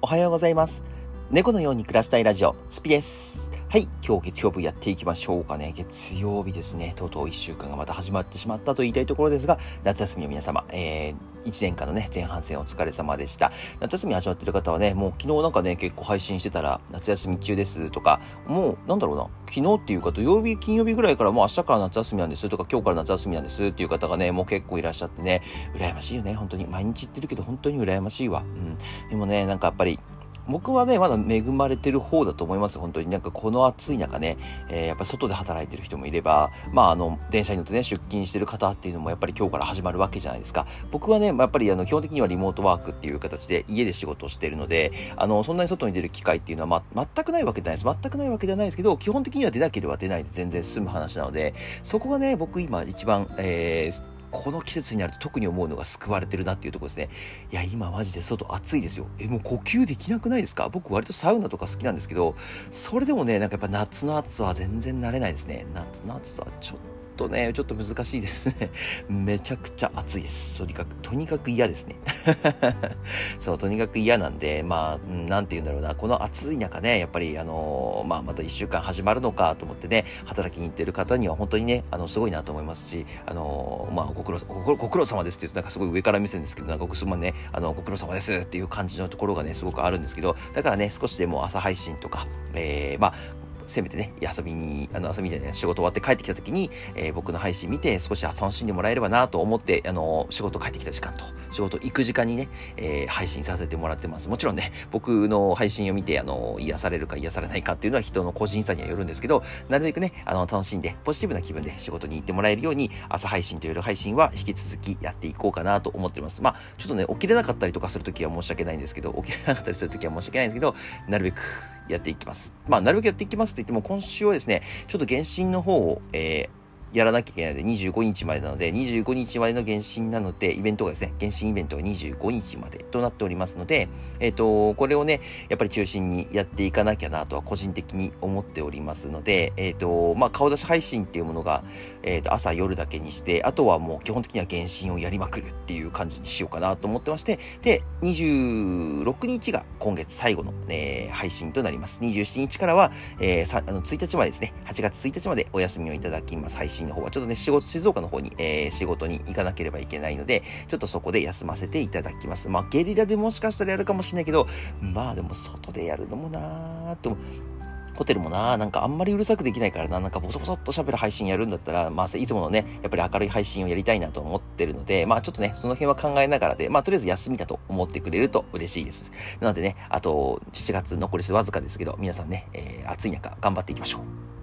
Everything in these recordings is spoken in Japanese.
おはようございます。猫のように暮らしたいラジオ、スピです。はい、今日月曜日やっていきましょうかね。月曜日ですね。とうとう1週間がまた始まってしまったと言いたいところですが、夏休みの皆様、えー、1年間のね、前半戦お疲れ様でした。夏休み始まってる方はね、もう昨日なんかね、結構配信してたら、夏休み中ですとか、もう、なんだろうな、昨日っていうか土曜日、金曜日ぐらいからもう明日から夏休みなんですとか、今日から夏休みなんですっていう方がね、もう結構いらっしゃってね、羨ましいよね、本当に。毎日言ってるけど、本当に羨ましいわ。うん。でもね、なんかやっぱり、僕はね、まだ恵まれてる方だと思います。本当になんかこの暑い中ね、えー、やっぱ外で働いてる人もいれば、まああの、電車に乗ってね、出勤してる方っていうのもやっぱり今日から始まるわけじゃないですか。僕はね、やっぱりあの、基本的にはリモートワークっていう形で家で仕事をしてるので、あの、そんなに外に出る機会っていうのは、ま、全くないわけじゃないです。全くないわけじゃないですけど、基本的には出なければ出ないで全然済む話なので、そこがね、僕今一番、えー、この季節になると特に思うのが救われてるなっていうところですね。いや、今マジで外暑いですよ。え、もう呼吸できなくないですか？僕割とサウナとか好きなんですけど、それでもね、なんかやっぱ夏の暑さは全然慣れないですね。夏の暑さはちょっととね、ちょっと難しいですね。めちゃくちゃ暑いです。とにかく、とにかく嫌ですね。そう、とにかく嫌なんで、まあ、なんて言うんだろうな、この暑い中ね、やっぱり、あの、まあ、また1週間始まるのかと思ってね、働きに行ってる方には本当にね、あの、すごいなと思いますし、あの、まあ、ご苦労、ご苦労様ですって言うとなんかすごい上から目線ですけど、なんかごすまんね、あの、ご苦労様ですっていう感じのところがね、すごくあるんですけど、だからね、少しでも朝配信とか、えー、まあ、せめてね、遊びに、あの、遊びじゃない、仕事終わって帰ってきた時に、えー、僕の配信見て少し楽しんでもらえればなと思って、あの、仕事帰ってきた時間と、仕事行く時間にね、えー、配信させてもらってます。もちろんね、僕の配信を見て、あの、癒されるか癒されないかっていうのは人の個人差にはよるんですけど、なるべくね、あの、楽しんで、ポジティブな気分で仕事に行ってもらえるように、朝配信と夜配信は引き続きやっていこうかなと思ってます。まあ、ちょっとね、起きれなかったりとかするときは申し訳ないんですけど、起きれなかったりするときは申し訳ないんですけど、なるべくやっていきます。まあ、なるべくやっていきますって言っても、今週はですね、ちょっと原神の方を、えー、やらなきゃいけないので、25日までなので、25日までの原神なので、イベントがですね、原神イベントが25日までとなっておりますので、えっ、ー、と、これをね、やっぱり中心にやっていかなきゃなとは個人的に思っておりますので、えっ、ー、と、まあ、顔出し配信っていうものが、えっ、ー、と、朝夜だけにして、あとはもう基本的には原神をやりまくるっていう感じにしようかなと思ってまして、で、26日が今月最後の、え配信となります。27日からは、えー、あの1日までですね、8月1日までお休みをいただきます。配信信の方はちょっとね、仕事、静岡の方に、えー、仕事に行かなければいけないので、ちょっとそこで休ませていただきます。まあ、ゲリラでもしかしたらやるかもしれないけど、まあでも外でやるのもなーと、ホテルもな、なんかあんまりうるさくできないからな、なんかボソボソっと喋る配信やるんだったら、まあ、いつものね、やっぱり明るい配信をやりたいなと思ってるので、まあ、ちょっとね、その辺は考えながらで、まあ、とりあえず休みだと思ってくれると嬉しいです。なのでね、あと、7月残りわずかですけど、皆さんね、えー、暑い中、頑張っていきましょう。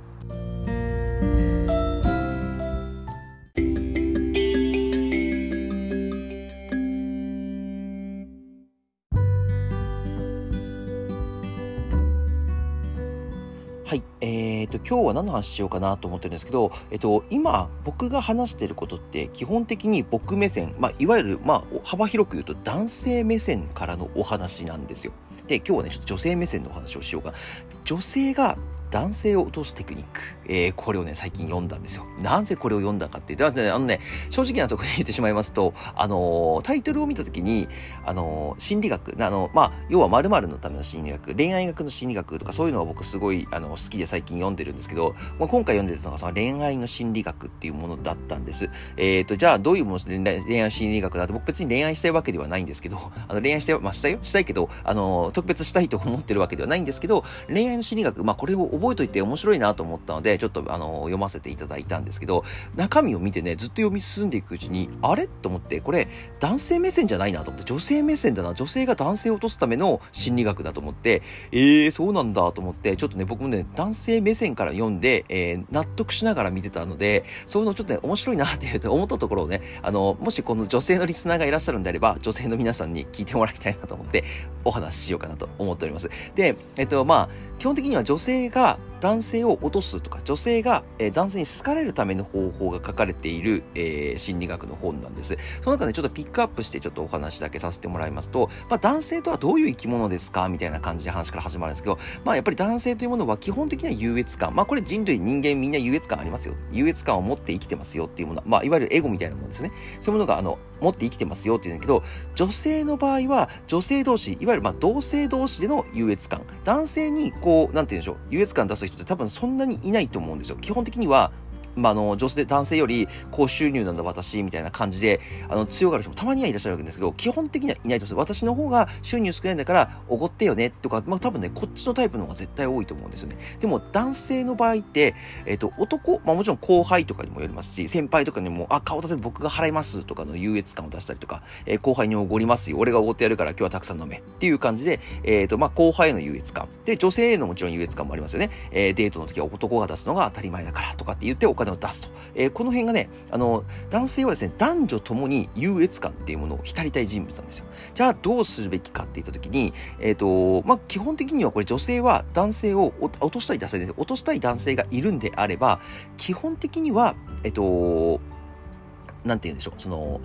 と、今日は何の話しようかなと思ってるんですけど、えっ、と、今、僕が話してることって、基本的に僕目線、まあ、いわゆる、まあ、幅広く言うと男性目線からのお話なんですよ。で、今日はね、ちょっと女性目線のお話をしようかな。女性が男性を落とすテクニック。えー、これをね、最近読んだんですよ。なぜこれを読んだかって言って、ね、あのね、正直なところに言ってしまいますと、あのー、タイトルを見たときに、あのー、心理学、あの、まあ、要は〇〇のための心理学、恋愛学の心理学とかそういうのは僕すごい、あの、好きで最近読んでるんですけど、まあ、今回読んでたのがその恋愛の心理学っていうものだったんです。えっ、と、じゃあどういうもの恋愛心理学だと僕別に恋愛したいわけではないんですけど、あの、恋愛して、まあ、したよしたいけど、あの、特別したいと思ってるわけではないんですけど、恋愛の心理学、まあ、これを覚覚えといて面白いなと思ったので、ちょっとあの、読ませていただいたんですけど、中身を見てね、ずっと読み進んでいくうちに、あれ？と思って、これ、男性目線じゃないなと思って、女性目線だな、女性が男性を落とすための心理学だと思って、えー、そうなんだと思って、ちょっとね、僕もね、男性目線から読んで、えー、納得しながら見てたので、そういうのちょっとね、面白いなって思ったところをね、あの、もしこの女性のリスナーがいらっしゃるんであれば、女性の皆さんに聞いてもらいたいなと思って、お話ししようかなと思っております。で、えっと、まあ、基本的には女性が 감사합니다. 男性を落とすとか、女性が、えー、男性に好かれるための方法が書かれている、えー、心理学の本なんです。その中でちょっとピックアップしてちょっとお話だけさせてもらいますと、まあ、男性とはどういう生き物ですか？みたいな感じで話から始まるんですけど、まあ、やっぱり男性というものは基本的には優越感。まあ、これ人類、人間みんな優越感ありますよ。優越感を持って生きてますよっていうもの。まあ、いわゆるエゴみたいなものですね。そういうものが、あの、持って生きてますよっていうんだけど、女性の場合は、女性同士、いわゆるま同性同士での優越感。男性に、こう、なんて言うんでしょう、優越感出す人って多分そんなにいないと思うんですよ。基本的には、まあ、あの、女性、男性より高収入なんだ私、みたいな感じで、あの、強がる人もたまにはいらっしゃるわけですけど、基本的にはいないと思います。私の方が収入少ないんだから、おごってよね、とか、まあ、多分ね、こっちのタイプの方が絶対多いと思うんですよね。でも、男性の場合って、えっ、ー、と、男、まあ、もちろん後輩とかにもよりますし、先輩とかにも、あ、顔出せ僕が払いますとかの優越感を出したりとか、えー、後輩におごりますよ、俺がおごってやるから今日はたくさん飲めっていう感じで、えっ、ー、と、まあ、後輩への優越感。で、女性へのもちろん優越感もありますよね。えデートの時は男が出すのが当たり前だからとかって言ってお金を出すと。えー、この辺がね、あの、男性はですね、男女ともに優越感っていうものを浸りたい人物なんですよ。じゃあどうするべきかって言った時に、えっ、ー、と、まあ、基本的にはこれ女性は男性を落としたい男性です。落としたい男性がいるんであれば、基本的には、えっ、ー、と、なんて言うんでしょう、その、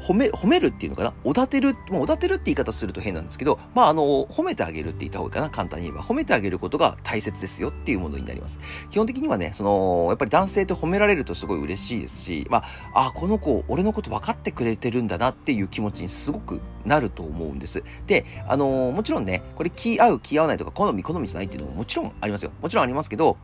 褒め、褒めるっていうのかな？おだてる、もうおだてるって言い方すると変なんですけど、まあ、あの、褒めてあげるって言った方がいいかな？簡単に言えば、褒めてあげることが大切ですよっていうものになります。基本的にはね、その、やっぱり男性って褒められるとすごい嬉しいですし、まあ、あ、この子、俺のこと分かってくれてるんだなっていう気持ちにすごくなると思うんです。で、あの、もちろんね、これ気合う、気合わないとか、好み、好みじゃないっていうのももちろんありますよ。もちろんありますけど、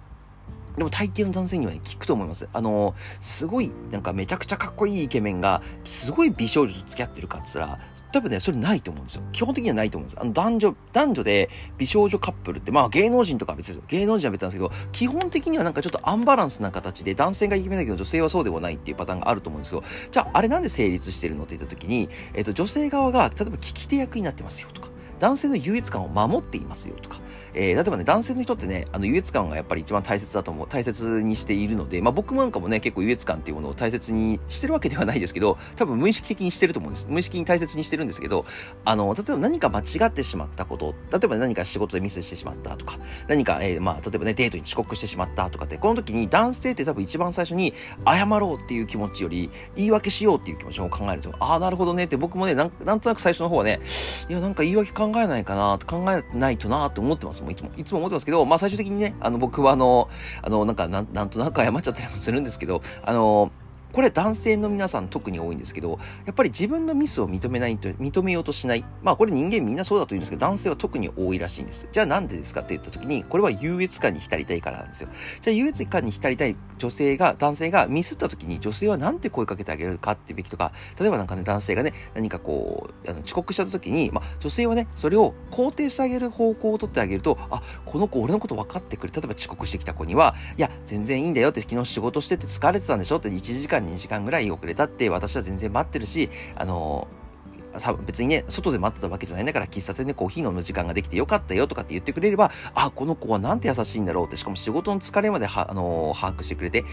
でも大抵の男性にはね、聞くと思います。あの、すごい、なんかめちゃくちゃかっこいいイケメンが、すごい美少女と付き合ってるかって言ったら、多分ね、それないと思うんですよ。基本的にはないと思うんです。あの、男女、男女で美少女カップルって、まあ芸能人とかは別ですよ。芸能人は別なんですけど、基本的にはなんかちょっとアンバランスな形で、男性がイケメンだけど女性はそうではないっていうパターンがあると思うんですけど、じゃああれなんで成立してるのって言った時に、えっ、ー、と、女性側が、例えば聞き手役になってますよとか、男性の優越感を守っていますよとか、えー、例えばね、男性の人ってね、あの、優越感がやっぱり一番大切だと思う、大切にしているので、まあ僕なんかもね、結構優越感っていうものを大切にしてるわけではないですけど、多分無意識的にしてると思うんです。無意識に大切にしてるんですけど、あの、例えば何か間違ってしまったこと、例えば何か仕事でミスしてしまったとか、何か、えー、まあ、例えばね、デートに遅刻してしまったとかって、この時に男性って多分一番最初に謝ろうっていう気持ちより、言い訳しようっていう気持ちを考えると、ああ、なるほどねって僕もねなん、なんとなく最初の方はね、いや、なんか言い訳考えないかな、考えないとなって思ってますも、いつも。いつも思ってますですけど、まあ最終的にね、あの僕はあの、あの、なんかなん、なんとなく謝っちゃったりもするんですけど、あの、これ男性の皆さん特に多いんですけど、やっぱり自分のミスを認めないと、認めようとしない。まあこれ人間みんなそうだと言うんですけど、男性は特に多いらしいんです。じゃあなんでですかって言った時に、これは優越感に浸りたいからなんですよ。じゃあ優越感に浸りたい女性が、男性がミスった時に女性はなんて声かけてあげるかってべきとか、例えばなんかね、男性がね、何かこう、あの遅刻した時に、まあ女性はね、それを肯定してあげる方向を取ってあげると、あ、この子俺のこと分かってくれ。例えば遅刻してきた子には、いや、全然いいんだよって昨日仕事してて疲れてたんでしょって1時間2時間ぐらい遅れたって私は全然待ってるし、あの別にね、外で待ってたわけじゃないんだから、喫茶店でコーヒー飲む時間ができてよかったよとかって言ってくれれば、あ、この子はなんて優しいんだろうって、しかも仕事の疲れまで、あのー、把握してくれて、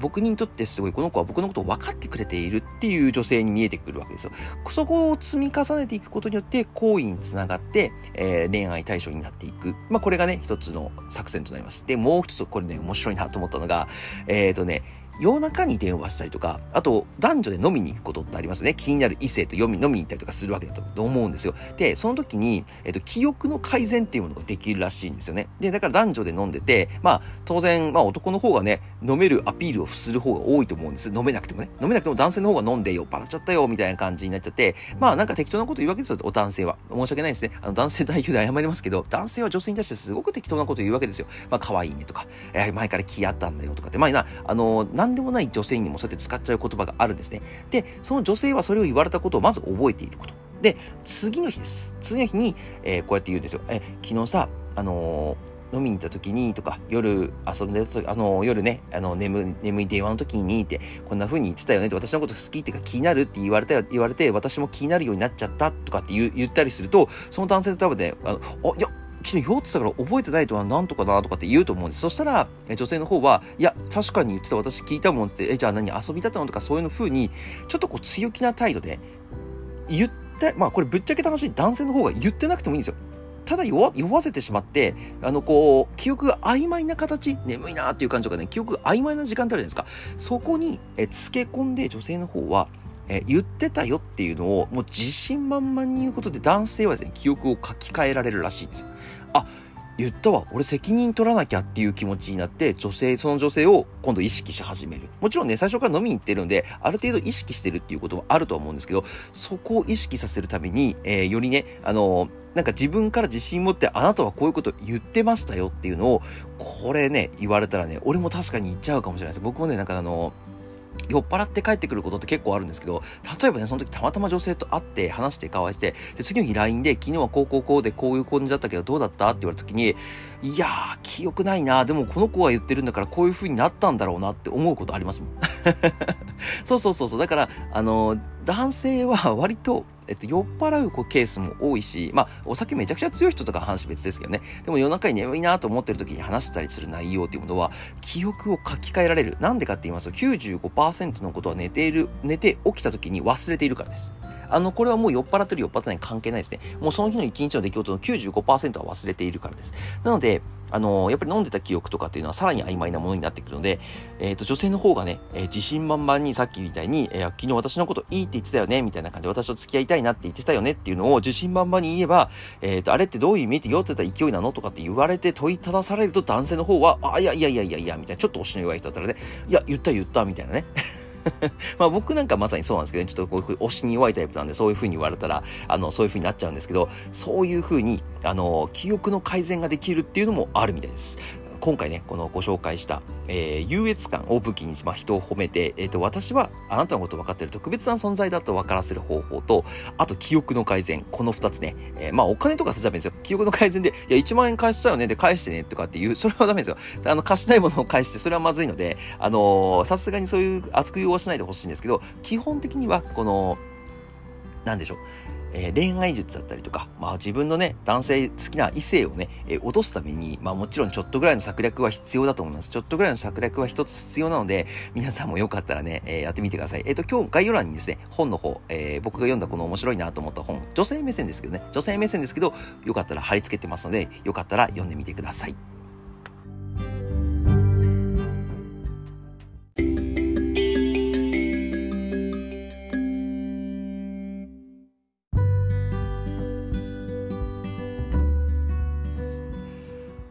僕にとってすごいこの子は僕のことを分かってくれているっていう女性に見えてくるわけですよ。そこを積み重ねていくことによって、行為につながって、えー、恋愛対象になっていく。まあ、これがね、一つの作戦となります。で、もう一つ、これね、面白いなと思ったのが、えっ、ー、とね、夜中に電話したりとか、あと男女で飲みに行くことってありますね。気になる異性と読み飲みに行ったりとかするわけだと思うんですよ。で、その時に、えっと、記憶の改善っていうものができるらしいんですよね。で、だから男女で飲んでて、まあ、当然、まあ男の方がね、飲めるアピールをする方が多いと思うんです。飲めなくてもね。飲めなくても男性の方が飲んで酔っ払っちゃったよ、みたいな感じになっちゃって、まあなんか適当なこと言うわけですよ、お男性は。申し訳ないですね。あの男性代表で謝りますけど、男性は女性に対してすごく適当なこと言うわけですよ。まあ可愛いねとか、えー、前から気合ったんだよとかって、まあな、あの、なんでもない女性にもそうやって使っちゃう言葉があるんですね。で、その女性はそれを言われたことをまず覚えていること。で、次の日です。次の日に、えー、こうやって言うんですよ。え、昨日さ、あのー飲みに行った時にとか、夜遊んでた時、あの、夜ね、あの、眠、眠い電話の時にって、こんな風に言ってたよねって、私のこと好きっていうか気になるって言われた言われて、私も気になるようになっちゃったとかって言ったりすると、その男性と多分ね、あの、あ、いや、昨日酔ってたから覚えてないとはなんとかなとかって言うと思うんです。そしたら、女性の方は、いや、確かに言ってた私聞いたもんって、え、じゃあ何遊びだったのとかそういうの風に、ちょっとこう強気な態度で言って、まあこれぶっちゃけた話、男性の方が言ってなくてもいいんですよ。ただ酔わせてしまって、あの、こう、記憶が曖昧な形、眠いなっていう感じとかね、記憶が曖昧な時間ってあるじゃないですか。そこに、え、つけ込んで女性の方は、え言ってたよっていうのを、もう自信満々に言うことで男性はですね、記憶を書き換えられるらしいんですよ。あ、言ったわ、俺責任取らなきゃっていう気持ちになって、女性、その女性を今度意識し始める。もちろんね、最初から飲みに行ってるんで、ある程度意識してるっていうことはあるとは思うんですけど、そこを意識させるために、えー、よりね、あのー、なんか自分から自信持って、あなたはこういうこと言ってましたよっていうのを、これね、言われたらね、俺も確かに言っちゃうかもしれないです。僕もね、なんかあの酔っ払って帰ってくることって結構あるんですけど、例えばね、その時たまたま女性と会って話して交わして、で、次の日 LINE で、昨日はこうこうこうでこういう感じだったけどどうだった？って言われた時に、いやー、記憶ないなでもこの子が言ってるんだからこういう風になったんだろうなって思うことありますもん。そうそうそうそう。だから、あのー、男性は割と、えっと、酔っ払うケースも多いし、まあ、お酒めちゃくちゃ強い人とか話別ですけどね。でも夜中に眠いなと思ってる時に話したりする内容っていうものは、記憶を書き換えられる。なんでかって言いますと、95%のことは寝ている、寝て起きた時に忘れているからです。あの、これはもう酔っ払ってる酔っ払ってない関係ないですね。もうその日の一日の出来事の95%は忘れているからです。なので、あのー、やっぱり飲んでた記憶とかっていうのはさらに曖昧なものになってくるので、えっ、ー、と、女性の方がね、えー、自信満々にさっきみたいに、え昨日私のこといいって言ってたよね、みたいな感じで私と付き合いたいなって言ってたよねっていうのを自信満々に言えば、えっ、と、あれってどういう意味って酔ってた勢いなのとかって言われて問いただされると男性の方は、あ、いやいやいやいやいや、みたいな、ちょっと押しの弱い人だったらね、いや、言った言った、みたいなね。まあ僕なんかまさにそうなんですけどね、ちょっとこういう推しに弱いタイプなんで、そういうふうに言われたら、あの、そういうふうになっちゃうんですけど、そういうふうに、あの、記憶の改善ができるっていうのもあるみたいです。今回ね、このご紹介した、えー、優越感を武器に、まあ、人を褒めて、えっ、ー、と、私はあなたのことを分かっている特別な存在だと分からせる方法と、あと記憶の改善、この2つね、えー、まあお金とかさダメですよ。記憶の改善で、いや、1万円返しちゃうよね、で返してね、とかっていう、それはダメですよ。あの、貸しないものを返して、それはまずいので、あのさすがにそういう熱く言わしないでほしいんですけど、基本的には、この、なんでしょう。えー、恋愛術だったりとか、まあ自分のね、男性好きな異性をね、えー、落とすために、まあもちろんちょっとぐらいの策略は必要だと思います。ちょっとぐらいの策略は一つ必要なので、皆さんもよかったらね、えー、やってみてください。えっ、と、今日概要欄にですね、本の方、え僕が読んだこの面白いなと思った本、女性目線ですけどね、女性目線ですけど、よかったら貼り付けてますので、よかったら読んでみてください。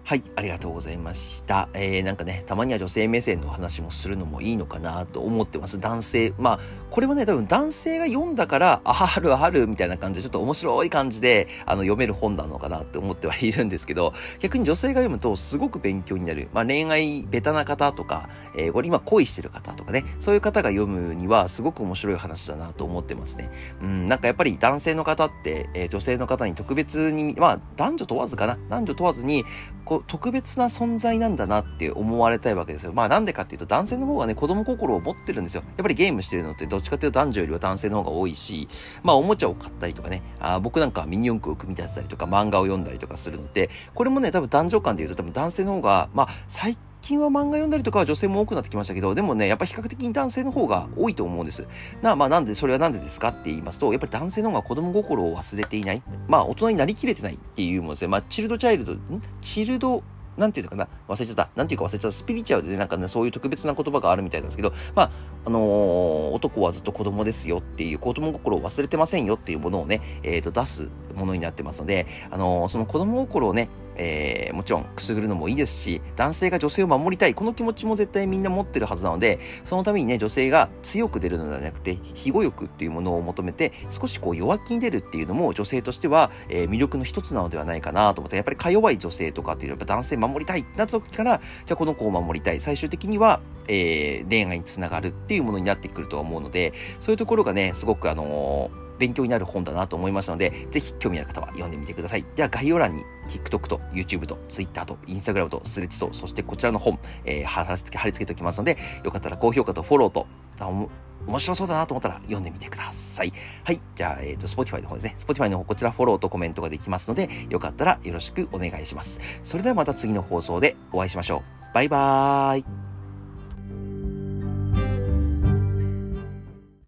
はい、ありがとうございました。えー、なんかね、たまには女性目線の話もするのもいいのかなと思ってます。男性、まあ、これはね、多分男性が読んだから、あ、あるあるみたいな感じで、ちょっと面白い感じで、あの、読める本なのかなって思ってはいるんですけど、逆に女性が読むとすごく勉強になる。まあ、恋愛ベタな方とか、えー、これ今恋してる方とかね、そういう方が読むにはすごく面白い話だなと思ってますね。うん、なんかやっぱり男性の方って、えー、女性の方に特別に、まあ、男女問わずかな男女問わずに、こ、特別な存在なんだなって思われたいわけですよ。まあなんでかっていうと男性の方がね、子供心を持ってるんですよ。やっぱりゲームしてるのってどっちかっていうと男女よりは男性の方が多いし、まあおもちゃを買ったりとかね、あ僕なんかはミニ四駆を組み立てたりとか漫画を読んだりとかするので、これもね、多分男女間で言うと多分男性の方が、まあ最近近は漫画読んだりとかは女性も多くなってきましたけど、でもね、やっぱ比較的に男性の方が多いと思うんです。な、まあなんで、それはなんでですかって言いますと、やっぱり男性の方が子供心を忘れていない。まあ大人になりきれてないっていうものですね。まあチルドチャイルド、ん？チルドなんていうのかな？忘れちゃった。なんていうか忘れちゃった。スピリチュアルでなんかね、そういう特別な言葉があるみたいなんですけど、まあ、あのー、男はずっと子供ですよっていう、子供心を忘れてませんよっていうものをね、えっ、ー、と、出すものになってますので、あのー、その子供心をね、えー、もちろんくすぐるのもいいですし、男性が女性を守りたい、この気持ちも絶対みんな持ってるはずなので、そのためにね、女性が強く出るのではなくて、非語欲っていうものを求めて、少しこう弱気に出るっていうのも女性としては、えー、魅力の一つなのではないかなと思って、やっぱりか弱い女性とかっていうのはやっぱ男性守りたいってなった時から、じゃあこの子を守りたい。最終的には、えー、恋愛につながるっていうものになってくるとは思うので、そういうところがね、すごくあのー勉強になる本だなと思いましたので、ぜひ興味ある方は読んでみてください。では概要欄に TikTok と YouTube と Twitter と Instagram とスレッチと、そしてこちらの本、えー、貼り付け、貼り付けておきますので、よかったら高評価とフォローと、面白そうだなと思ったら読んでみてください。はい。じゃあ、えっ、ー、と、Spotify の方ですね。Spotify の方、こちらフォローとコメントができますので、よかったらよろしくお願いします。それではまた次の放送でお会いしましょう。バイバーイ。